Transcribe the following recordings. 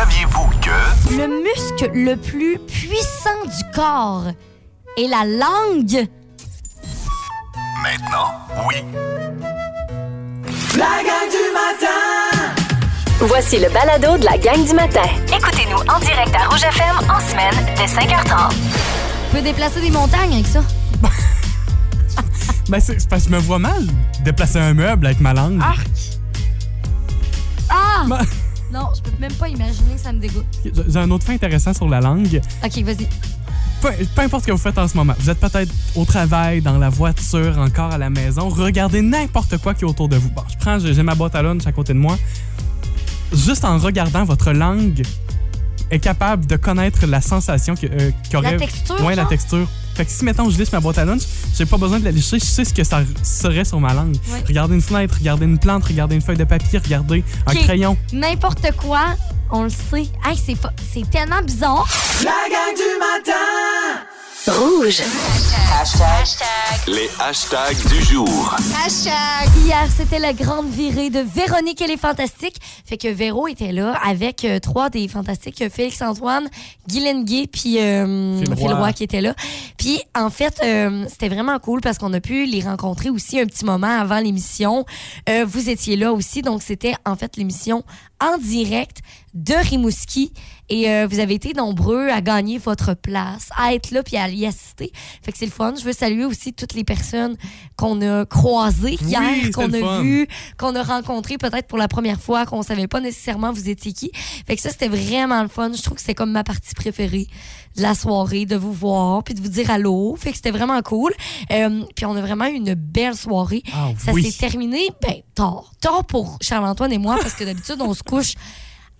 Saviez-vous que... Le muscle le plus puissant du corps est la langue? Maintenant, oui. La gang du matin! Voici le balado de la gang du matin. Écoutez-nous en direct à Rouge FM en semaine dès 5h30. Tu peux déplacer des montagnes avec ça. Ben, c'est c'est parce que je me vois mal déplacer un meuble avec ma langue. Arc! Ah! Ben, Non, je peux même pas imaginer, ça me dégoûte. J'ai un autre fait intéressant sur la langue. Ok, vas-y. Peu, peu importe ce que vous faites en ce moment, vous êtes peut-être au travail, dans la voiture, encore à la maison, regardez n'importe quoi qui est autour de vous. Bon, je prends, j'ai ma boîte à lunch à côté de moi. Juste en regardant, votre langue est capable de connaître la sensation que, euh, qu'aurait... La texture, Ouais, la texture. Fait que si, mettons, je lisse ma boîte à lunch, j'ai pas besoin de la licher, je sais ce que ça serait sur ma langue. Ouais. Regardez une fenêtre, regardez une plante, regardez une feuille de papier, regardez un crayon. N'importe quoi, on le sait. Hey, c'est, fa- c'est tellement bizarre. La gang du matin! Rouge. Les hashtags du jour. Hier, c'était la grande virée de Véronique et les Fantastiques. Fait que Véro était là avec euh, trois des Fantastiques, euh, Félix-Antoine, Guylaine Gay, puis euh, Phil Phil Roy. Roy qui était là. Puis en fait, euh, c'était vraiment cool parce qu'on a pu les rencontrer aussi un petit moment avant l'émission. Euh, vous étiez là aussi, donc c'était en fait l'émission en direct de Rimouski. Et euh, vous avez été nombreux à gagner votre place, à être là puis à y assister. Fait que c'est le fun. Je veux saluer aussi toutes les personnes qu'on a croisées hier, qu'on a vues, qu'on a rencontrées peut-être pour la première fois, qu'on savait pas nécessairement vous étiez qui. Fait que ça, c'était vraiment le fun. Je trouve que c'est comme ma partie préférée de la soirée, de vous voir puis de vous dire allô. Fait que c'était vraiment cool. Euh, puis on a vraiment eu une belle soirée. Ah Ça oui. s'est terminé, ben, tard. Tard pour Charles-Antoine et moi, parce que d'habitude, on se couche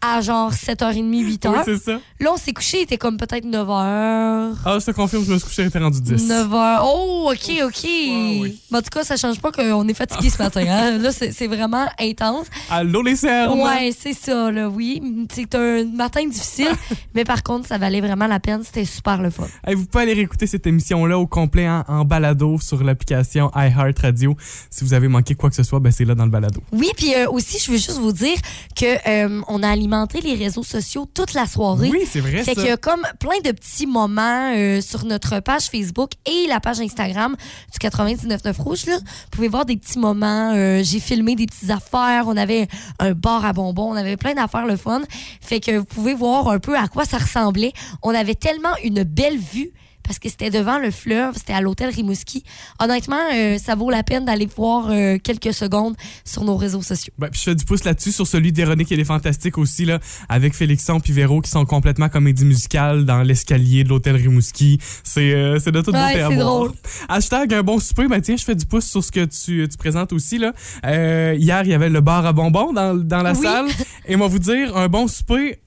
à genre 7h30, 8h. Oui, c'est ça. Là, on s'est couché, il était comme peut-être 9h. Ah, je te confirme, je me suis couché, j'étais rendu 10. 9h. Oh, OK, OK. oui. Mais en tout cas, ça change pas qu'on est fatigué ce matin. hein. Là, c'est c'est vraiment intense. Allô, les cernes! Ouais, c'est ça, là, oui. C'est un matin difficile, mais par contre, ça valait vraiment la peine. C'était super le fun. Hey, vous pouvez aller réécouter cette émission-là au complet en, en balado sur l'application iHeartRadio. Si vous avez manqué quoi que ce soit, ben c'est là dans le balado. Oui, puis euh, aussi, je veux juste vous dire que euh, on a alimenté les réseaux sociaux toute la soirée. Oui, c'est vrai Fait qu'il y a comme plein de petits moments euh, sur notre page Facebook et la page Instagram du 99.9 Rouge. Là. Vous pouvez voir des petits moments. euh, J'ai filmé des petites affaires. On avait un bar à bonbons. On avait plein d'affaires le fun. Fait que vous pouvez voir un peu à quoi ça ressemblait. On avait tellement une belle vue parce que c'était devant le fleuve, c'était à l'hôtel Rimouski. Honnêtement, euh, ça vaut la peine d'aller voir euh, quelques secondes sur nos réseaux sociaux. Ben, puis je fais du pouce là-dessus sur celui de Véronique et les Fantastiques aussi, là, avec Félixon puis Véro qui sont complètement comédie musicale dans l'escalier de l'hôtel Rimouski. C'est euh, de toute Ouais, c'est voir. drôle. Hashtag un bon souper, ben tiens, je fais du pouce sur ce que tu, tu présentes aussi. Là. Euh, hier, il y avait le bar à bonbons dans, dans la Oui. salle. Et moi vous dire, un bon souper,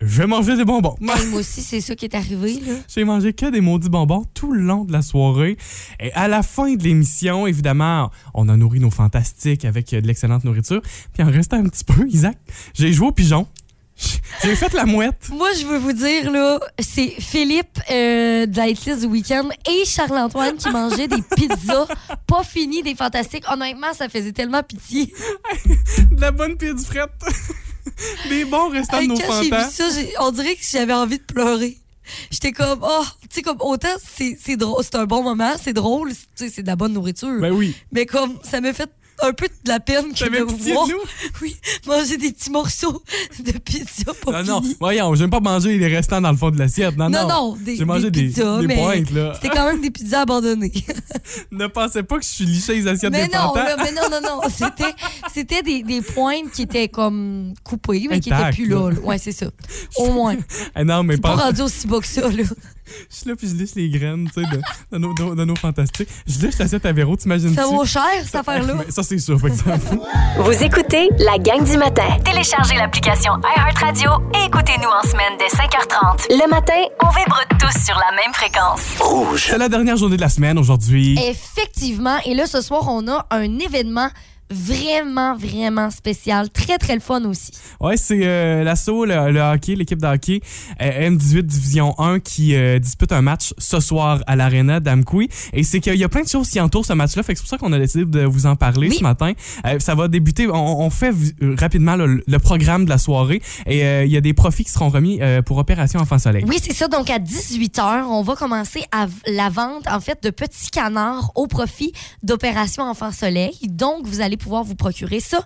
je vais manger des bonbons. Moi aussi, c'est ça qui est arrivé. J'ai mangé que des maudits bonbons tout le long de la soirée. Et à la fin de l'émission, évidemment, on a nourri nos fantastiques avec euh, de l'excellente nourriture. Puis en restant un petit peu, Isaac, j'ai joué au pigeon. J'ai fait la mouette. Moi, je veux vous dire, là, c'est Philippe euh, de la hitlist du week-end et Charles-Antoine qui mangeaient des pizzas pas finies, des fantastiques. Honnêtement, ça faisait tellement pitié. De la bonne pied du fret. Des bons restants de nos quand j'ai vu ça, j'ai- on dirait que j'avais envie de pleurer. J'étais comme, oh, tu sais, comme autant c'est c'est drôle, c'est un bon moment, c'est drôle, tu sais, c'est de la bonne nourriture. Ben oui. Mais comme, ça me fait un peu de la peine que de pitié voir, oui, manger des petits morceaux de pizza pas Non, non, voyons, j'aime pas manger les restants dans le fond de l'assiette. Non, non. Non, des, J'ai mangé des pizzas, des pointes, là. c'était quand même des pizzas abandonnées. Ne pensez pas que je suis liché les assiettes mais des non, là, mais non, non, non, c'était, c'était des, des pointes qui étaient comme coupées, mais qui étaient Intactes, plus là. là. Ouais, c'est ça. Au moins. Eh non, mais pas pas. rendu aussi bas que ça, là. Je suis là puis je lisse les graines, tu sais, de, de nos, de, de nos fantastiques. Je lisse l'assiette à Véro, t'imagines-tu? Ça vaut cher, cette affaire-là. Ça, c'est sûr, par exemple. Vous écoutez la gang du matin. Téléchargez l'application iHeartRadio et écoutez-nous en semaine dès 5h30. Le matin, On vibre tous sur la même fréquence. Rouge. C'est la dernière journée de la semaine aujourd'hui. Effectivement. Et là, ce soir, on a un événement vraiment, vraiment spécial. Très, très le fun aussi. Ouais, c'est euh, l'assaut, le, le hockey, l'équipe de hockey euh, M18 Division 1 qui euh, dispute un match ce soir à l'Arena d'Amkoui. Et c'est qu'il y a plein de choses qui entourent ce match-là. Fait que c'est pour ça qu'on a décidé de vous en parler Oui. ce matin. Euh, ça va débuter. On, on fait rapidement le, le programme de la soirée. Et il y a des profits qui seront remis pour Opération Enfant Soleil. Oui, c'est ça. Donc, à 18h, on va commencer à la vente, en fait, de petits canards au profit d'Opération Enfant Soleil. Donc, vous allez pouvoir vous procurer ça.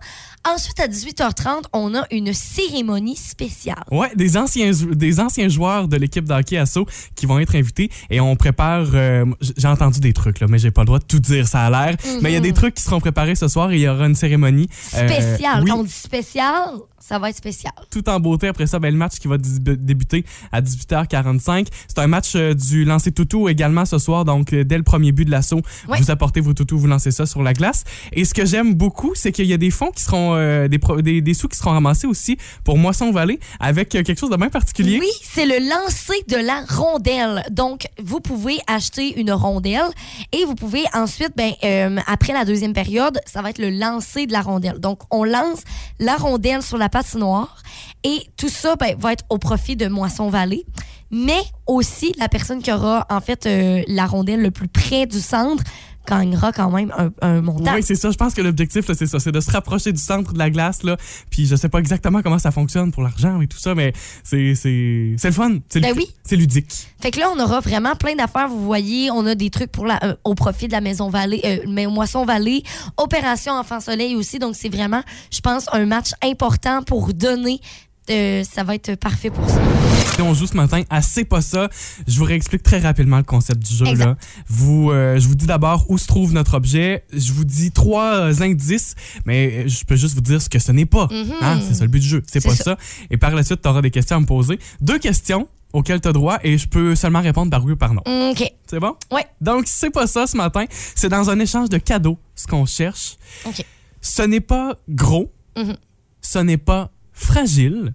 Ensuite, à 18h30, on a une cérémonie spéciale. Ouais, des anciens, des anciens joueurs de l'équipe d'hockey Asso qui vont être invités et on prépare. euh, j'ai entendu des trucs là, mais j'ai pas le droit de tout dire, ça a l'air. Mais il y a des trucs qui seront préparés ce soir et il y aura une cérémonie euh, Spécial. oui, Quand on dit spécial, ça va être spécial. tout en beauté. Après ça, ben, le match qui va débuter à 18h45. C'est un match euh, du lancer toutou également ce soir. Donc, euh, dès le premier but de l'assaut, vous apportez vos toutous, vous lancez ça sur la glace. Et ce que j'aime beaucoup, c'est qu'il y a des fonds qui seront, euh, des, des, des sous qui seront ramassés aussi pour Moisson Vallée avec quelque chose de bien particulier. Oui, c'est le lancer de la rondelle. Donc, vous pouvez acheter une rondelle et vous pouvez ensuite, ben, après la deuxième période, ça va être le lancer de la rondelle. Donc, on lance la rondelle sur la patinoire et tout ça ben, va être au profit de Moisson Vallée. Mais aussi, la personne qui aura en fait euh, la rondelle le plus près du centre gagnera quand même un, un montant. Oui, c'est ça. Je pense que l'objectif, c'est ça. C'est de se rapprocher du centre de la glace. Là. Puis je sais pas exactement comment ça fonctionne pour l'argent et tout ça, mais c'est c'est c'est le fun. C'est Ben oui. C'est ludique. Fait que là, on aura vraiment plein d'affaires. Vous voyez, on a des trucs pour la, euh, au profit de la Maison Vallée, euh, mais Moisson Vallée, Opération Enfant Soleil aussi. Donc, c'est vraiment, je pense, un match important pour donner. Euh, ça va être parfait pour ça. On joue ce matin à C'est pas ça. Je vous réexplique très rapidement le concept du jeu. Exact. Là. Vous, euh, je vous dis d'abord où se trouve notre objet. Je vous dis trois indices, mais je peux juste vous dire ce que ce n'est pas. Hein, C'est ça le but du jeu. C'est pas ça. ça. Et par la suite, tu auras des questions à me poser. Deux questions auxquelles tu as droit et je peux seulement répondre par oui ou par non. OK. C'est bon? Ouais. Donc, c'est pas ça ce matin. C'est dans un échange de cadeaux, ce qu'on cherche. OK. Ce n'est pas gros. Mhm. Ce n'est pas fragile.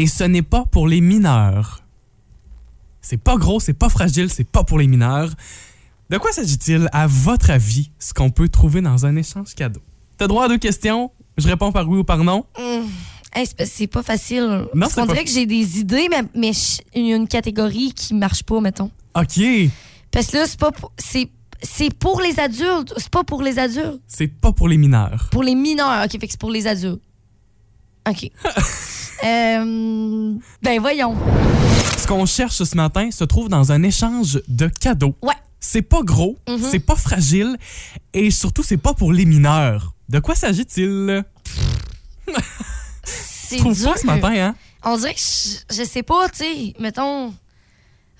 Et ce n'est pas pour les mineurs. C'est pas gros, c'est pas fragile, c'est pas pour les mineurs. De quoi s'agit-il, à votre avis, ce qu'on peut trouver dans un échange cadeau? T'as droit à deux questions? Je réponds par oui ou par non. Hey, c'est pas- facile. Non, Parce qu'on dirait que j'ai des idées, mais, mais je- il y a une catégorie qui marche pas, mettons. OK. Parce que là, c'est pas c'est pour les adultes. C'est pas pour les adultes. C'est pas pour les mineurs. Pour les mineurs. OK, fait que c'est pour les adultes. OK. Euh, ben voyons. Ce qu'on cherche ce matin se trouve dans un échange de cadeaux. Ouais. C'est pas gros, Mhm. c'est pas fragile et surtout c'est pas pour les mineurs. De quoi s'agit-il? C'est dur. pas ce matin, hein? On dirait que je, je sais pas, tu sais, mettons.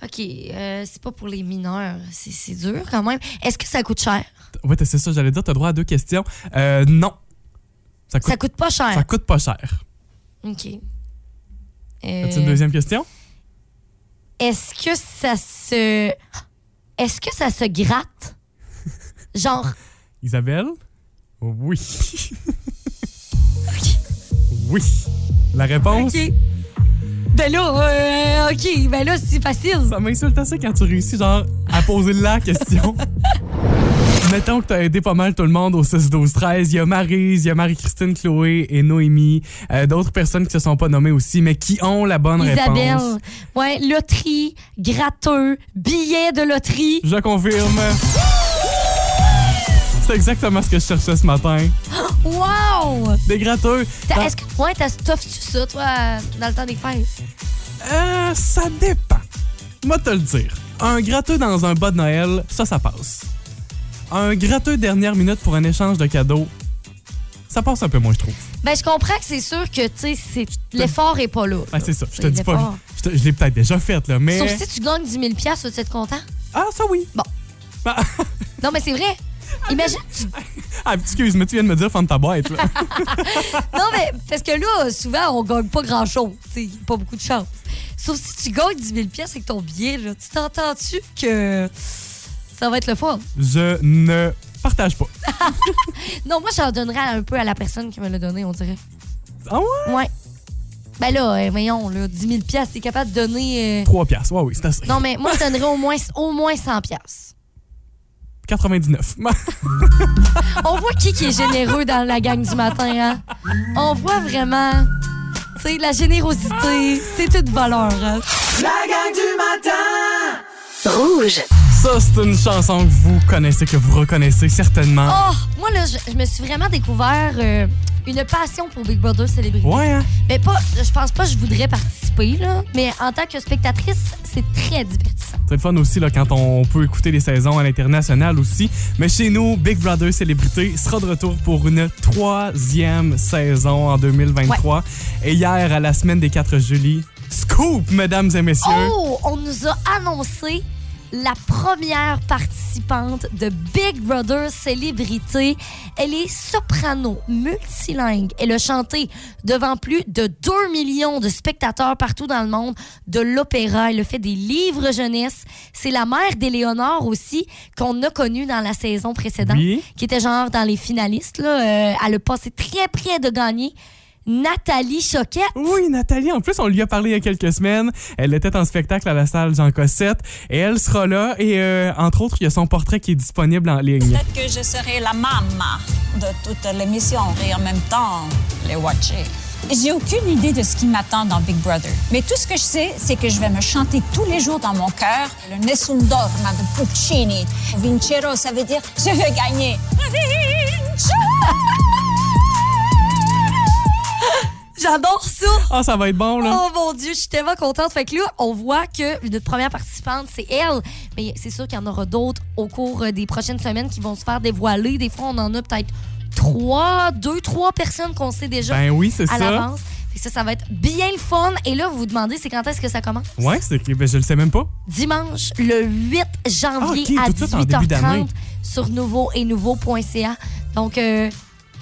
OK, euh, c'est pas pour les mineurs. C'est, c'est dur quand même. Est-ce que ça coûte cher? Ouais, c'est ça, j'allais dire, t'as droit à deux questions. Euh, non. Ça coûte, Ça coûte pas cher. ça coûte pas cher. OK. As-tu Euh, une deuxième question? est-ce que ça se. Est-ce que ça se gratte? Genre. Isabelle? Oui. oui. La réponse? OK. Ben là, euh, OK, ben là, c'est facile. Ça m'insulte assez quand tu réussis, genre, à poser la question. Mettons que t'as aidé pas mal tout le monde au 6-12-13. Il y a Maryse, il y a Marie-Christine, Chloé et Noémie. Euh, D'autres personnes qui se sont pas nommées aussi, mais qui ont la bonne Isabelle. réponse. Ouais, loterie, gratteux, billet de loterie. Je confirme. C'est exactement ce que je cherchais ce matin. Wow! Des gratteux. T'as- Est-ce que ouais, t'as stuffé ça, toi, dans le temps des fêtes? Euh, ça dépend. Moi te le dire. Un gratteux dans un bas de Noël, ça, ça passe. Un gratteux dernière minute pour un échange de cadeaux, ça passe un peu moins, je trouve. Ben, je comprends que c'est sûr que, tu sais, c'est- l'effort est pas là. Ah, c'est ça. Je te dis pas. Je, l'ai peut-être déjà fait, là, mais. Sauf si tu gagnes 10 000 piastres, tu vas être content? Ah, ça oui. Bon. Ah, Non, mais c'est vrai. Imagine, ah, excuse, mais tu viens de me dire ferme ta boîte, là. Non, mais parce que là, souvent, on gagne pas grand-chose. Pas beaucoup de chance. Sauf si tu gagnes 10 000 piastres avec ton billet, là. Tu t'entends-tu que ça va être le fun? je ne partage pas. Non, moi, j'en donnerais un peu à la personne qui me l'a donné, on dirait. Ah ouais? Ouais. Ben là, euh, voyons, là, 10 000 piastres, t'es capable de donner... euh, 3 piastres. Ouais, oui, c'est assez. Non, mais moi, je donnerais au moins, au moins 100 piastres. 99. On voit qui qui est généreux dans la gang du matin, hein? On voit vraiment, tu sais, la générosité, c'est une valeur. hein? La gang du matin Rouge. Ça, c'est une chanson que vous connaissez, que vous reconnaissez certainement. Oh, moi, là, je, je me suis vraiment découvert euh, une passion pour Big Brother Célébrité. Ouais, hein? Mais pas, je pense pas que je voudrais participer, là, mais en tant que spectatrice, c'est très divertissant. C'est le fun aussi là, quand on peut écouter les saisons à l'international aussi. Mais chez nous, Big Brother Célébrité sera de retour pour une troisième saison en 2023. Et hier, à la semaine des 4 juillet, scoop, mesdames et messieurs. Oh, on nous a annoncé la première participante de Big Brother Célébrité. Elle est soprano, multilingue. Elle a chanté devant plus de 2 millions de spectateurs partout dans le monde de l'opéra. Elle a fait des livres jeunesse. C'est la mère d'Éléonore aussi, qu'on a connue dans la saison précédente, Oui. qui était genre dans les finalistes. Là. Euh, elle a passé très près de gagner. Nathalie Choquette. Oui, Nathalie, en plus, on lui a parlé il y a quelques semaines. Elle était en spectacle à la salle Jean Cossette et elle sera là. Et euh, entre autres, il y a son portrait qui est disponible en ligne. Peut-être que je serai la maman de toute l'émission et en même temps les watcher. J'ai aucune idée de ce qui m'attend dans Big Brother. Mais tout ce que je sais, c'est que je vais me chanter tous les jours dans mon cœur le Nessun Dorma de Puccini. Vincero, ça veut dire je veux gagner. Vinci! J'adore ça! Ah, ça va être bon, là. Oh mon Dieu, je suis tellement contente. Fait que là, on voit que notre première participante, c'est elle. Mais c'est sûr qu'il y en aura d'autres au cours des prochaines semaines qui vont se faire dévoiler. Des fois, on en a peut-être trois, deux, trois personnes qu'on sait déjà Ben oui, c'est à l'avance. Ça, ça va être bien le fun. Et là, vous vous demandez, c'est quand est-ce que ça commence? Ouais, c'est que ben, je le sais même pas. Dimanche, le 8 janvier Ah, à tout de suite en début 18h30 d'année. sur nouveau et nouveau.ca. Donc, euh,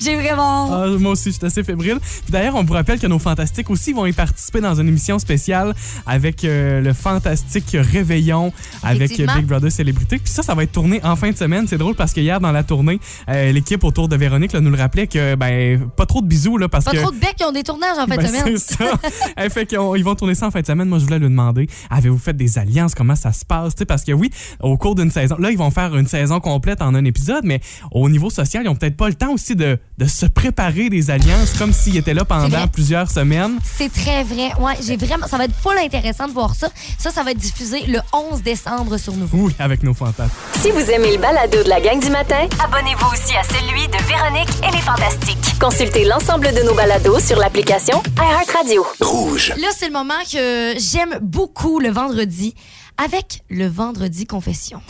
j'ai vraiment... Ah, moi aussi, je suis assez fébrile. D'ailleurs, on vous rappelle que nos fantastiques aussi vont y participer dans une émission spéciale avec euh, le fantastique Réveillon avec. Big Brother Célébrité. Puis ça, ça va être tourné en fin de semaine. C'est drôle parce que hier, dans la tournée, euh, l'équipe autour de Véronique là, nous le rappelait que, ben, pas trop de bisous, là, parce Pas que. trop de becs qui ont des tournages en fin de Ben, semaine. c'est ça. Elle fait qu'ils ils vont tourner ça en fin de semaine. Moi, je voulais lui demander, avez-vous fait des alliances? Comment ça se passe? Parce que oui, au cours d'une saison, là, ils vont faire une saison complète en un épisode, mais au niveau social, ils ont peut-être pas le temps aussi de, de se préparer des alliances comme s'ils étaient là pendant plusieurs semaines. C'est très vrai. Ouais, j'ai vraiment. Ça va être full intéressant de voir ça. Ça, ça va être diffusé le 11 décembre sur Nouveau. Oui, avec nos fantasmes. Si vous aimez le balado de la gang du matin, Abonnez-vous aussi à celui de Véronique et les Fantastiques. consultez l'ensemble de nos balados sur l'application iHeartRadio. Rouge. Là, c'est le moment que j'aime beaucoup le vendredi avec le vendredi confession.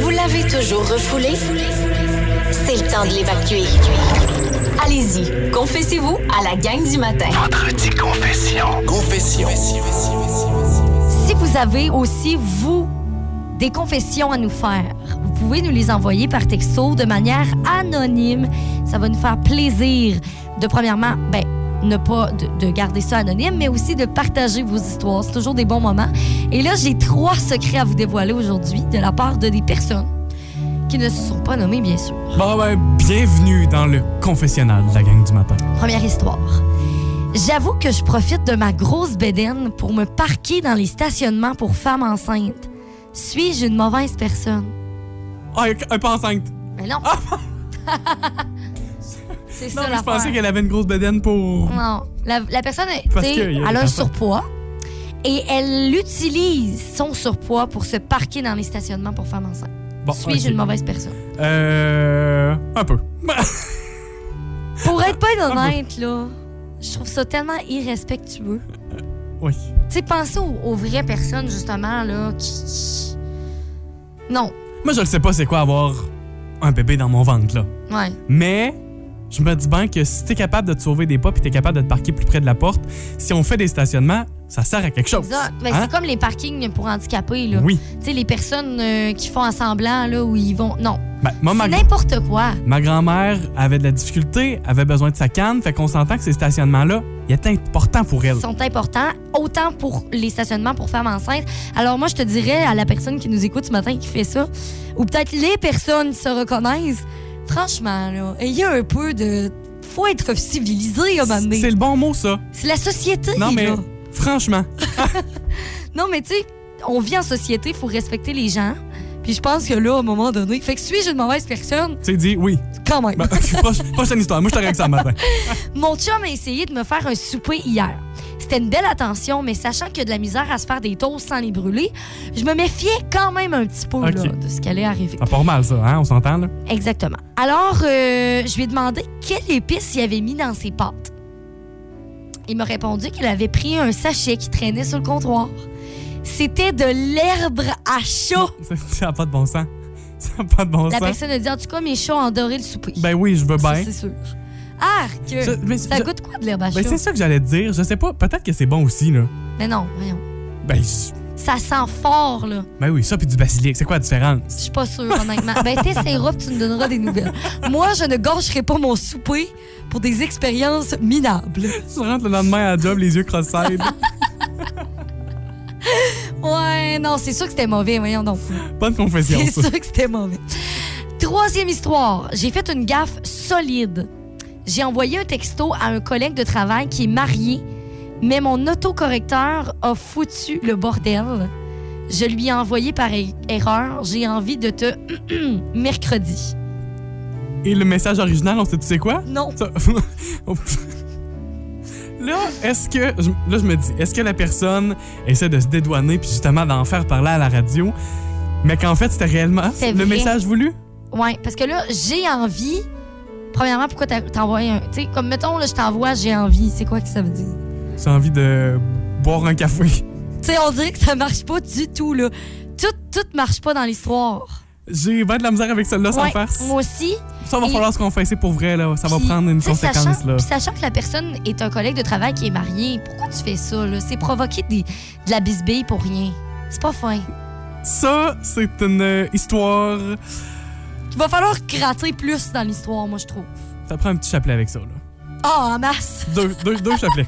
Vous l'avez toujours refoulé? C'est le temps de l'évacuer. Allez-y, confessez-vous à la gang du matin. Vendredi confession. Confession. Si vous avez aussi, vous, des confessions à nous faire, vous pouvez nous les envoyer par texto de manière anonyme. Ça va nous faire plaisir de, premièrement, ben, ne pas de, de garder ça anonyme, mais aussi de partager vos histoires. C'est toujours des bons moments. Et là, j'ai trois secrets à vous dévoiler aujourd'hui de la part de des personnes qui ne se sont pas nommées, bien sûr. Bon, ben, bienvenue dans le confessionnal de la gang du matin. Première histoire. J'avoue que je profite de ma grosse bédaine pour me parquer dans les stationnements pour femmes enceintes. Suis-je une mauvaise personne? Ah, un pas enceinte. Mais non. C'est Non, ça mais je pensais qu'elle avait une grosse bedaine pour. Non. La, la personne, Parce a elle a un surpoids et elle utilise son surpoids pour se parquer dans les stationnements pour femmes enceintes. Bon, Suis-je une mauvaise personne? Euh. Un peu. Pour être pas honnête, là, je trouve ça tellement irrespectueux. oui. Tu sais, pensez aux, aux vraies personnes, justement, là, qui- Non. Moi, je ne sais pas c'est quoi avoir un bébé dans mon ventre, là. Ouais. Mais je me dis bien que si t'es capable de te sauver des pas puis t'es capable de te parquer plus près de la porte, si on fait des stationnements, ça sert à quelque chose. Ben, Hein? C'est comme les parkings pour handicapés, là. Oui. Tu sais, les personnes euh, qui font un semblant, là, où ils vont... Non. Ben, C'est n'importe quoi. ma grand-mère avait de la difficulté, avait besoin de sa canne, fait qu'on s'entend que ces stationnements-là, il est important pour elle. Ils sont importants, autant pour les stationnements pour femmes enceintes. Alors moi, je te dirais à la personne qui nous écoute ce matin qui fait ça, ou peut-être les personnes qui se reconnaissent, franchement, là, ayez un peu de... Faut être civilisé à un moment donné. C'est le bon mot, ça. C'est la société, Non, mais là. franchement, Non, mais tu sais, on vit en société, il faut respecter les gens. Puis je pense que là, à un moment donné, fait que suis-je une mauvaise personne? Tu sais, dit oui. Quand même. Ben, proche- prochaine histoire. Moi, je te règle ça matin. Mon chum a essayé de me faire un souper hier. C'était une belle attention, mais sachant qu'il y a de la misère à se faire des toasts sans les brûler, je me méfiais quand même un petit peu là, de ce qui allait arriver. Ah, pas mal, ça, hein? On s'entend, là? Exactement. Alors, euh, je lui ai demandé quelle épice il avait mis dans ses pâtes. Il m'a répondu qu'il avait pris un sachet qui traînait sur le comptoir. C'était de l'herbe à chat. Ça- n'a pas de bon sens. Ça n'a pas de bon La sens. personne a dit En tout cas, mes chats ont adoré le souper. Ben oui, je veux bien. c'est sûr. Que. Je- mais ça je- goûte quoi de l'herbe à Ben, c'est ça que j'allais te dire. Je sais pas. Peut-être que c'est bon aussi, là. Mais non, voyons. Ben, je- Ça sent fort, là. ben oui, ça puis du basilic. C'est quoi la différence? Je suis pas sûre, honnêtement. ben, t'essaieras puis tu nous donneras des nouvelles. Moi, je ne gâcherai pas mon souper pour des expériences minables. Tu rentres le lendemain à la job, les yeux cross-eyed. Ouais, non, c'est sûr que c'était mauvais, voyons donc. Bonne confession, C'est ça. sûr que c'était mauvais. Troisième histoire. J'ai fait une gaffe solide. J'ai envoyé un texto à un collègue de travail qui est marié, mais mon autocorrecteur a foutu le bordel. Je lui ai envoyé par er- erreur. J'ai envie de te mercredi. Et le message original, on sait, tu sais quoi? Non. Ça-. Là, est-ce que. je- Là, je me dis, est-ce que la personne essaie de se dédouaner puis justement d'en faire parler à la radio, mais qu'en fait, c'était réellement le vrai. message voulu? Ouais, parce que là, j'ai envie. Premièrement, pourquoi t'as- t'envoies un. Tu sais, comme mettons, là, je t'envoie, j'ai envie. C'est quoi que ça veut dire? J'ai envie de boire un café. Tu sais, on dirait que ça marche pas du tout, là. Tout, tout marche pas dans l'histoire. J'ai bien de la misère avec celle-là sans Ouais, faire. moi aussi. Ça va Et- falloir se confesser pour vrai, là. Ça va Puis, prendre une conséquence, sachant, là. puis sachant que la personne est un collègue de travail qui est marié, pourquoi tu fais ça, là? C'est provoquer des- de la bisbille pour rien. C'est pas fin. Ça, c'est une euh, histoire. Il va falloir gratter plus dans l'histoire, moi, je trouve. Ça prend un petit chapelet avec ça, là. Ah, en masse. Deux, deux, deux chapelets.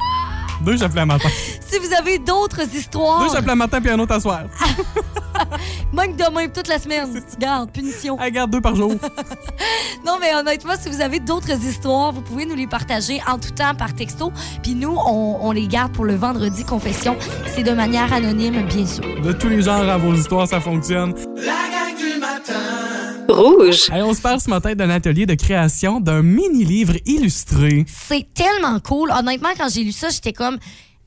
Deux chapelets à matin. Si vous avez d'autres histoires, Deux chapelets à matin puis un autre à soir. manque demain toute la semaine. Garde, punition. Ah, garde deux par jour. Non, mais honnêtement, si vous avez d'autres histoires, vous pouvez nous les partager en tout temps par texto. Puis nous, on, on les garde pour le vendredi confession. C'est de manière anonyme, bien sûr. De tous les genres à vos histoires, ça fonctionne. Rouge. Hey, on se parle ce matin d'un atelier de création d'un mini-livre illustré. C'est tellement cool. Honnêtement, quand j'ai lu ça, j'étais comme,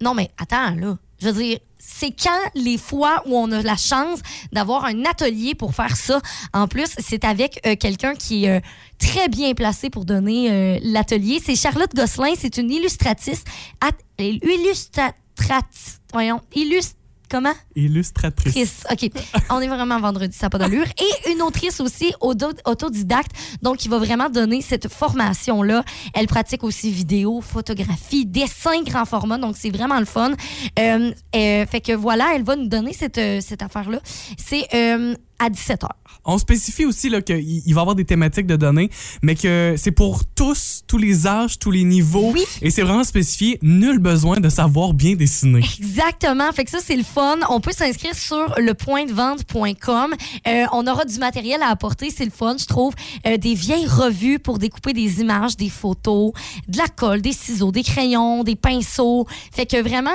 non, mais attends, là. Je veux dire, c'est quand les fois où on a la chance d'avoir un atelier pour faire ça? En plus, c'est avec euh, quelqu'un qui est euh, très bien placé pour donner euh, l'atelier. C'est Charlotte Gosselin. C'est une illustratrice. At- illustratrice. Voyons. Illust... Comment? Illustratrice. OK. On est vraiment vendredi, ça n'a pas d'allure. Et une autrice aussi, auto- autodidacte, donc qui va vraiment donner cette formation-là. Elle pratique aussi vidéo, photographie, dessin grand format, donc c'est vraiment le fun. Euh, euh, fait que voilà, elle va nous donner cette, euh, cette affaire-là. C'est euh, à 17h. On spécifie aussi qu'il il va y avoir des thématiques de données, mais que c'est pour tous, tous les âges, tous les niveaux. Oui. Et c'est vraiment spécifié, nul besoin de savoir bien dessiner. Exactement. Fait que ça, c'est le fun. On peut s'inscrire sur lepointdevente.com. Euh, on aura du matériel à apporter. C'est le fun, je trouve. Euh, des vieilles revues pour découper des images, des photos, de la colle, des ciseaux, des crayons, des pinceaux. Fait que vraiment,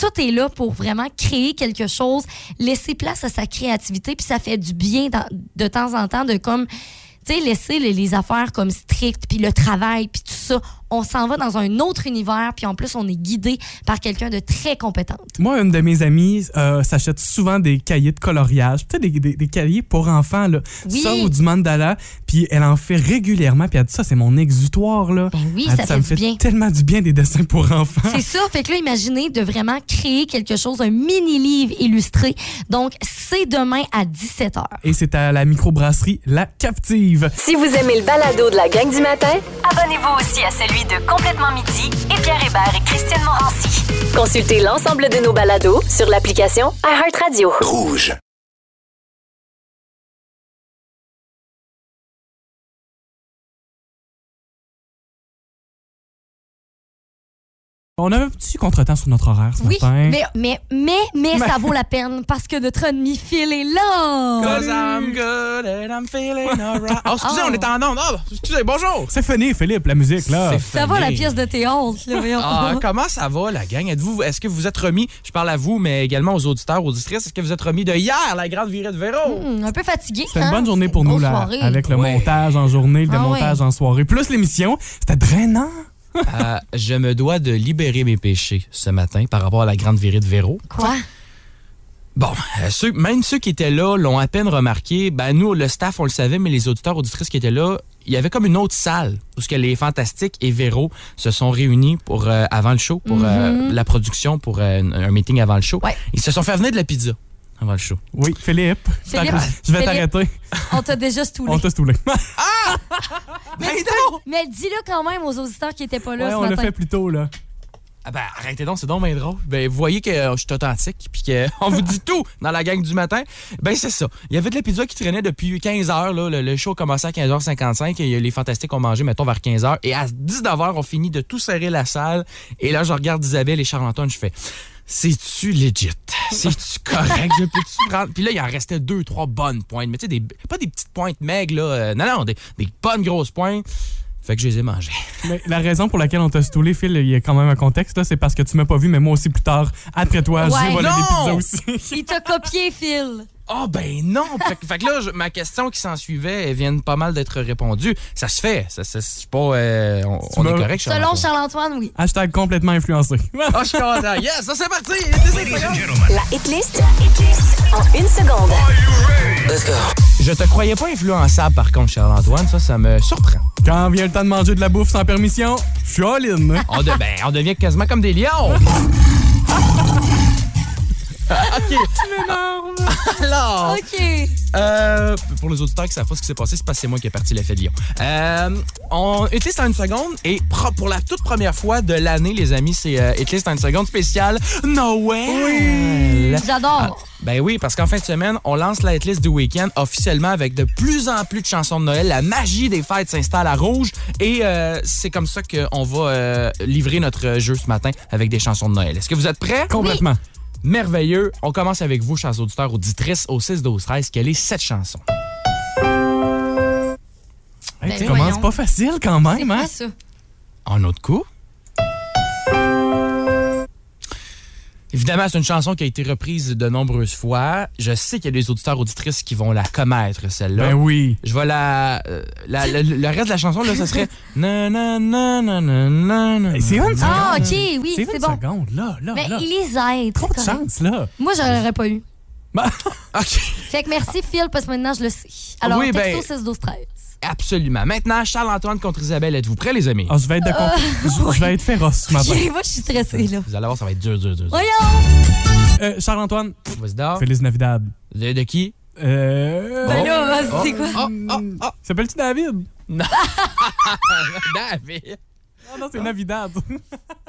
tout est là pour vraiment créer quelque chose, laisser place à sa créativité, puis ça fait du bien de temps en temps de comme, tu sais, laisser les, les affaires comme strictes, puis le travail, puis tout ça. On s'en va dans un autre univers, puis en plus, on est guidé par quelqu'un de très compétente. Moi, une de mes amies euh, s'achète souvent des cahiers de coloriage, tu sais, des, des- des cahiers pour enfants, là. Oui. Ça ou du mandala, puis elle en fait régulièrement, puis elle dit ça, c'est mon exutoire, là. Ben oui, Elle ça dit, fait me du fait bien. tellement du bien des dessins pour enfants. C'est ça. Fait que là, imaginez de vraiment créer quelque chose, un mini-livre illustré. Donc, c'est demain à 17h. Et c'est à la microbrasserie La Captive. Si vous aimez le balado de la gang du matin, Abonnez-vous aussi à celui de Complètement Midi et Pierre Hébert et Christiane Morancy. consultez l'ensemble de nos balados sur l'application iHeartRadio. Rouge. On avait un petit contretemps sur notre horaire ce Oui, matin. mais, mais, mais, mais ça vaut la peine parce que notre ami Phil est là. Cause I'm good and I'm feeling alright. Oh, excusez, Oh. on est en onde. Oh, excusez, bonjour. C'est fini, Philippe, la musique, là. C'est Ça va la pièce de théâtre, là. Ah, comment ça va, la gang? Êtes-vous, est-ce que vous êtes remis, je parle à vous, mais également aux auditeurs, auditrices, est-ce que vous êtes remis de hier, la grande virée de Véro? Hmm, un peu fatigué. C'était une hein? bonne journée pour nous, là, soirée. avec le Ouais. montage en journée, le Ah démontage ouais. en soirée, plus l'émission. C'était drainant. Euh, je me dois de libérer mes péchés ce matin par rapport à la grande virée de Véro. Quoi? Bon, euh, ceux- même ceux qui étaient là l'ont à peine remarqué. Ben, nous, le staff, on le savait, mais les auditeurs, auditrices qui étaient là, il y avait comme une autre salle où ce que les Fantastiques et Véro se sont réunis pour, euh, avant le show, pour euh, la production, pour euh, un, un meeting avant le show. Ouais. Ils se sont fait venir de la pizza avant le show. Oui, Philippe. Philippe, je vais t'arrêter. On t'a déjà stoulé. On t'a stoulé. Ben non! Mais dis-le quand même aux auditeurs qui étaient pas là ouais, ce on l'a fait plus tôt, là. Ah ben, arrêtez donc, c'est donc bien drôle. Ben, vous voyez que euh, je suis authentique, puis qu'on vous dit tout dans la gang du matin. Ben, c'est ça. Il y avait de la pizza qui traînait depuis 15 heures. Là. Le, le show commençait à 15h55 et les Fantastiques ont mangé, mettons, vers 15h. Et à 19h, on finit de tout serrer la salle. Et là, je regarde Isabelle et Charles-Antoine, je fais... C'est-tu legit? C'est-tu correct? Je peux-tu prendre? Puis là, il en restait deux, trois bonnes pointes. Mais tu sais, des- pas des petites pointes maigres, là. euh, non, non, des, des bonnes grosses pointes. Fait que je les ai mangées. Mais la raison pour laquelle on t'a stoulé, Phil, il y a quand même un contexte, là, c'est parce que tu m'as pas vu, mais moi aussi plus tard, après toi, Ouais. j'ai volé Non! des pizzas aussi. Il t'a copié, Phil. Ah ben non! fait, que- fait que là, je- ma question qui s'en suivait, elle vient pas mal d'être répondue. Ça se fait. Ça, ça- c'est pas... euh, on on est correct, Selon Charles-Antoine. Charles-Antoine, oui. Hashtag complètement influencé. Ah, je suis content. Yes, ça c'est parti! La hitlist en une seconde. Je te croyais pas influençable, par contre, Charles-Antoine. Ça, ça me surprend. Quand vient le temps de manger de la bouffe sans permission, je suis all-in. hein. On, de- ben, on devient quasiment comme des lions. OK. Alors, OK. euh, pour les auditeurs qui savent pas ce qui s'est passé, c'est parce que c'est moi qui ai parti l'effet de lion. Euh, on Hitlist en une seconde et pour la toute première fois de l'année, les amis, c'est euh, Hitlist en une seconde spécial Noël. J'adore. Ben oui, parce qu'en fin de semaine, on lance la hitlist du week-end officiellement avec de plus en plus de chansons de Noël. La magie des fêtes s'installe à Rouge et euh, c'est comme ça qu'on va euh, livrer notre jeu ce matin avec des chansons de Noël. Est-ce que vous êtes prêts? Complètement. Merveilleux. On commence avec vous, chers auditeurs, auditrices, au 6 12 13 Quelle est cette chanson? Hey, Ben tu commences pas facile quand même, hein? ça? Un autre coup? Évidemment, c'est une chanson qui a été reprise de nombreuses fois. Je sais qu'il y a des auditeurs auditrices qui vont la commettre, celle-là. Ben oui. Je vais la, euh, la- le, le reste de la chanson, là, ça serait. Na, na, na, na, na, na, na. Hey, c'est une seconde. Ah, OK, oui, C'est c'est une bon. seconde, là, là, Mais là. il les aide. Trop de chance, là. Moi, je l'aurais pas eu. OK. Fait que merci, Phil, parce que maintenant, je le sais. Alors, Oui, texto ben- 6 12 13 Absolument. Maintenant, Charles-Antoine contre Isabelle. Êtes-vous prêts, les amis? ah, je vais être de comp- je- je vais être féroce ce matin. Moi, je suis stressée, là. Vous allez voir, ça va être dur, dur, dur. Voyons! Euh, Charles-Antoine, Vas-y, d'or. Feliz Navidad. De, de qui? Euh... Ben là, Oh, c'est quoi? Oh, oh, oh. S'appelles-tu David? David. Ah non, c'est Navidad.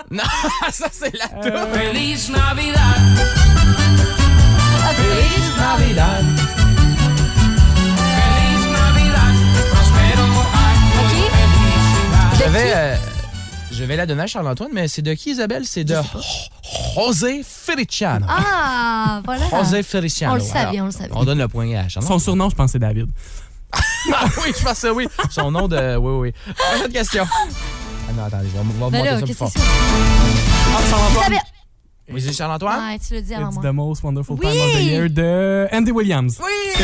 Non, ça, c'est la Euh, toune. Feliz Navidad. Feliz Navidad. Feliz Navidad. Prospero año. Je vais, euh, je vais la donner à Charles-Antoine, mais c'est de qui, Isabelle? C'est de José Feliciano. Ah, voilà. José Feliciano. On le savait, Alors, on le savait. On donne le point à Charles. Son surnom, je pense, c'est David. Ah oui, je pense que oui. Son nom de. Oui, oui. Prochaine question. Ah non, attendez, je vais, on va Ben monter là, ça plus fort. c'est ça? Isabelle! Oui, c'est Charles-Antoine? Ouais, tu l'as dit avant It's moi. the most wonderful Oui! time of the year de Andy Williams. Oui!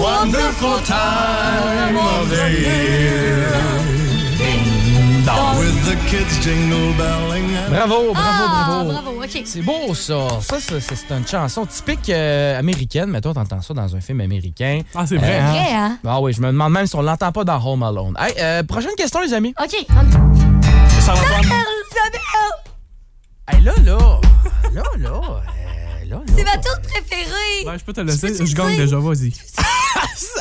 Wonderful time of the year. With the kids jingle belling and Bravo, bravo, Ah, bravo. bravo, OK. C'est beau, ça. Ça, c'est c'est une chanson typique euh, américaine. Mettons, t'entends ça dans un film américain. Ah, c'est vrai, Euh, hein? Vrai, hein? Ah oui, je me demande même si on l'entend pas dans Home Alone. Hey, euh, prochaine question, les amis. OK. Charles-Antoine. Isabelle! Hey, là, là. Là, là. euh, là, là. C'est ma toute préférée! Ben, je peux te laisser. Je le gagne dire? déjà, vas-y.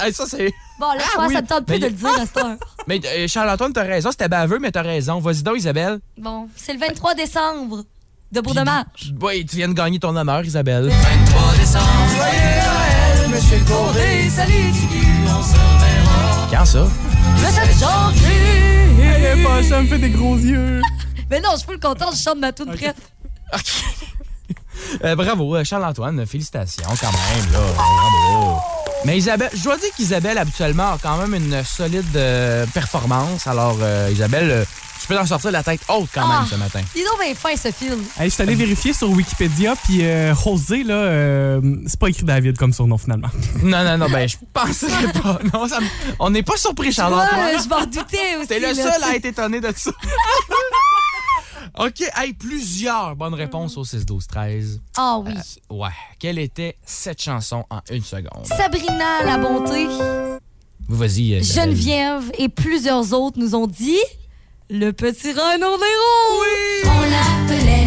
Hey, ça, c'est. Bon, là, je pense que ça me tente plus Mais- de le dire à cette heure. Mais euh, Charles-Antoine, t'as raison. C'était baveux, mais t'as raison. Vas-y donc, Isabelle. Bon, c'est le 23 décembre de Beau de Marche. Oui, tu viens de gagner ton honneur, Isabelle. 23 décembre. Monsieur le Corée. salut, Quand ça? Je te chante! Elle est fâchée, elle me fait des gros yeux. Mais non, je suis full contente, je chante ma tune prête. Euh, bravo, euh, Charles-Antoine, félicitations quand même, là. Bravo. Mais Isabelle, je dois dire qu'Isabelle, habituellement, a quand même une solide euh, performance. Alors, euh, Isabelle, euh, tu peux en sortir la tête haute quand même Ah. ce matin. Dis donc bien fin, ce film. Hey, je suis allé vérifier sur Wikipédia, puis euh, José, là, euh, c'est pas écrit David comme surnom finalement. Non, non, non, ben, je penserais pas. Non, ça On n'est pas surpris, Charles-Antoine. je m'en doutais aussi. T'es le seul à être étonné de ça. OK, hey, plusieurs bonnes réponses au 6-12-13. Ah oui. Ouais. Quelle était cette chanson en une seconde? Sabrina la bonté, Vas-y, euh. Geneviève et plusieurs autres nous ont dit le petit Renaud Néron. Oui. On l'appelait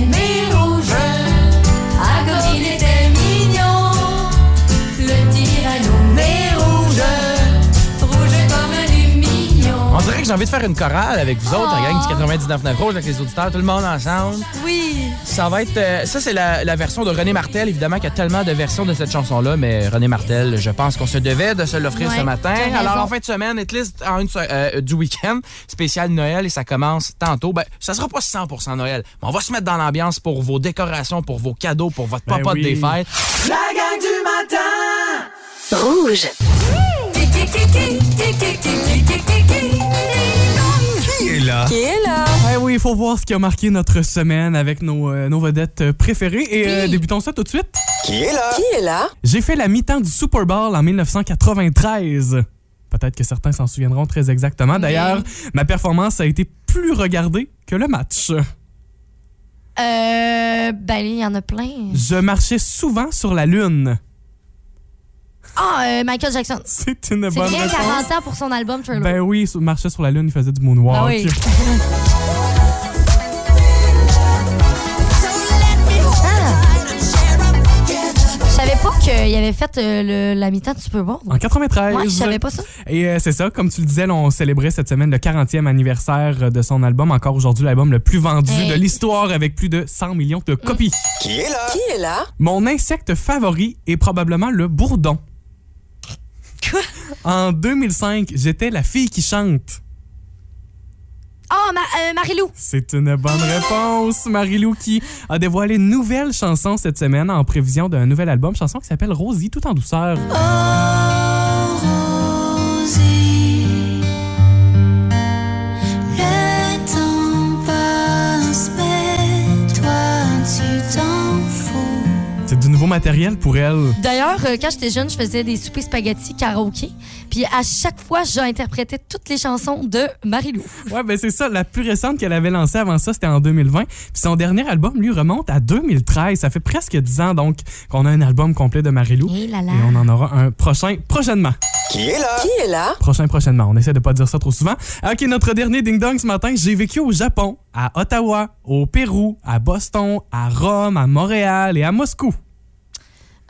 envie de faire une chorale avec vous autres, la gang du 99.9 Rouge, avec les auditeurs, tout le monde ensemble. Oui. Ça va être. euh, ça, c'est la, la version de René Martel, évidemment, qu'il y a tellement de versions de cette chanson-là, mais René Martel, je pense qu'on se devait de se l'offrir Ouais, ce matin. Alors, en fin de semaine, Hitlist en une euh, du week-end, spécial Noël, et ça commence tantôt. Ben, ça sera pas 100% Noël, mais on va se mettre dans l'ambiance pour vos décorations, pour vos cadeaux, pour votre Ben papa oui. des fêtes. Rouge. Qui est là? Qui est là? Eh oui, il faut voir ce qui a marqué notre semaine avec nos, euh, nos vedettes euh, préférées. Et euh, débutons ça tout de suite. Qui est là? Qui est là? J'ai fait la mi-temps du Super Bowl en 1993. Peut-être que certains s'en souviendront très exactement. D'ailleurs, ma performance a été plus regardée que le match. Euh, ben, il y en a plein. Je marchais souvent sur la Lune. Ah, euh, Michael Jackson. C'est une C'est bonne rien réponse. 40 ans pour son album Thriller. Ben oui, il marchait sur la Lune, il faisait du moonwalk. Ah oui. Je savais pas qu'il avait fait euh, le- la mi-temps du Super Bowl. En 93. Moi, je savais pas ça. Et euh, c'est ça, comme tu le disais, là, on célébrait cette semaine le 40e anniversaire de son album. Encore aujourd'hui, l'album le plus vendu Hey. de l'histoire avec plus de 100 millions de copies. Qui est là? Qui est là? Mon insecte favori est probablement le bourdon. En 2005, j'étais la fille qui chante. Ah, Ma- euh, Marilou. C'est une bonne réponse. Marilou qui a dévoilé une nouvelle chanson cette semaine en prévision d'un nouvel album, chanson qui s'appelle Rosie tout en douceur. C'est nouveau matériel pour elle? D'ailleurs, euh, quand j'étais jeune, je faisais des soupers spaghetti karaoké. Puis à chaque fois, j'interprétais toutes les chansons de Marilou. Ouais, ben c'est ça. La plus récente qu'elle avait lancée avant ça, c'était en 2020. Puis son dernier album, lui, remonte à 2013. Ça fait presque 10 ans, donc, qu'on a un album complet de Marilou. Et là là. Et on en aura un prochain prochainement. Qui est là? Qui est là? Prochain prochainement. On essaie de pas dire ça trop souvent. OK, notre dernier ding-dong ce matin, j'ai vécu au Japon, à Ottawa, au Pérou, à Boston, à Rome, à Montréal et à Moscou.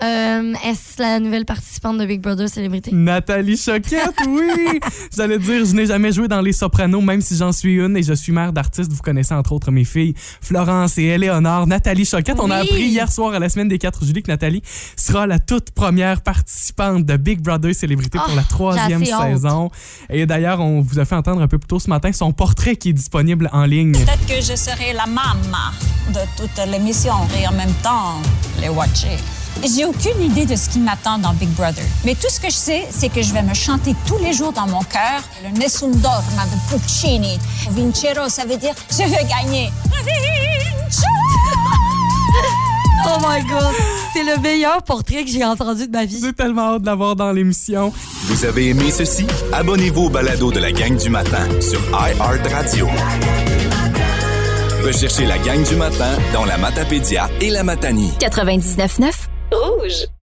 Euh, Est-ce la nouvelle participante de Big Brother Célébrité? Nathalie Choquette, oui! J'allais dire, je n'ai jamais joué dans Les Sopranos, même si j'en suis une et je suis mère d'artistes. Vous connaissez entre autres mes filles, Florence et Éléonore. Nathalie Choquette, on a appris hier soir à la semaine des 4 juillet que Nathalie sera la toute première participante de Big Brother Célébrité pour Oh, la troisième saison. Et d'ailleurs, on vous a fait entendre un peu plus tôt ce matin son portrait qui est disponible en ligne. Peut-être que je serai la maman de toute l'émission et en même temps les watcher. J'ai aucune idée de ce qui m'attend dans Big Brother. Mais tout ce que je sais, c'est que je vais me chanter tous les jours dans mon cœur le Nessun Dorma de Puccini. Vincero, ça veut dire je vais gagner. Vinci! Oh my God! C'est le meilleur portrait que j'ai entendu de ma vie. J'ai tellement hâte de l'avoir dans l'émission. Vous avez aimé ceci? Abonnez-vous au balado de la gang du matin sur iHeartRadio. Recherchez la gang du matin dans la Matapédia et la Matanie. 99.9 Rouge.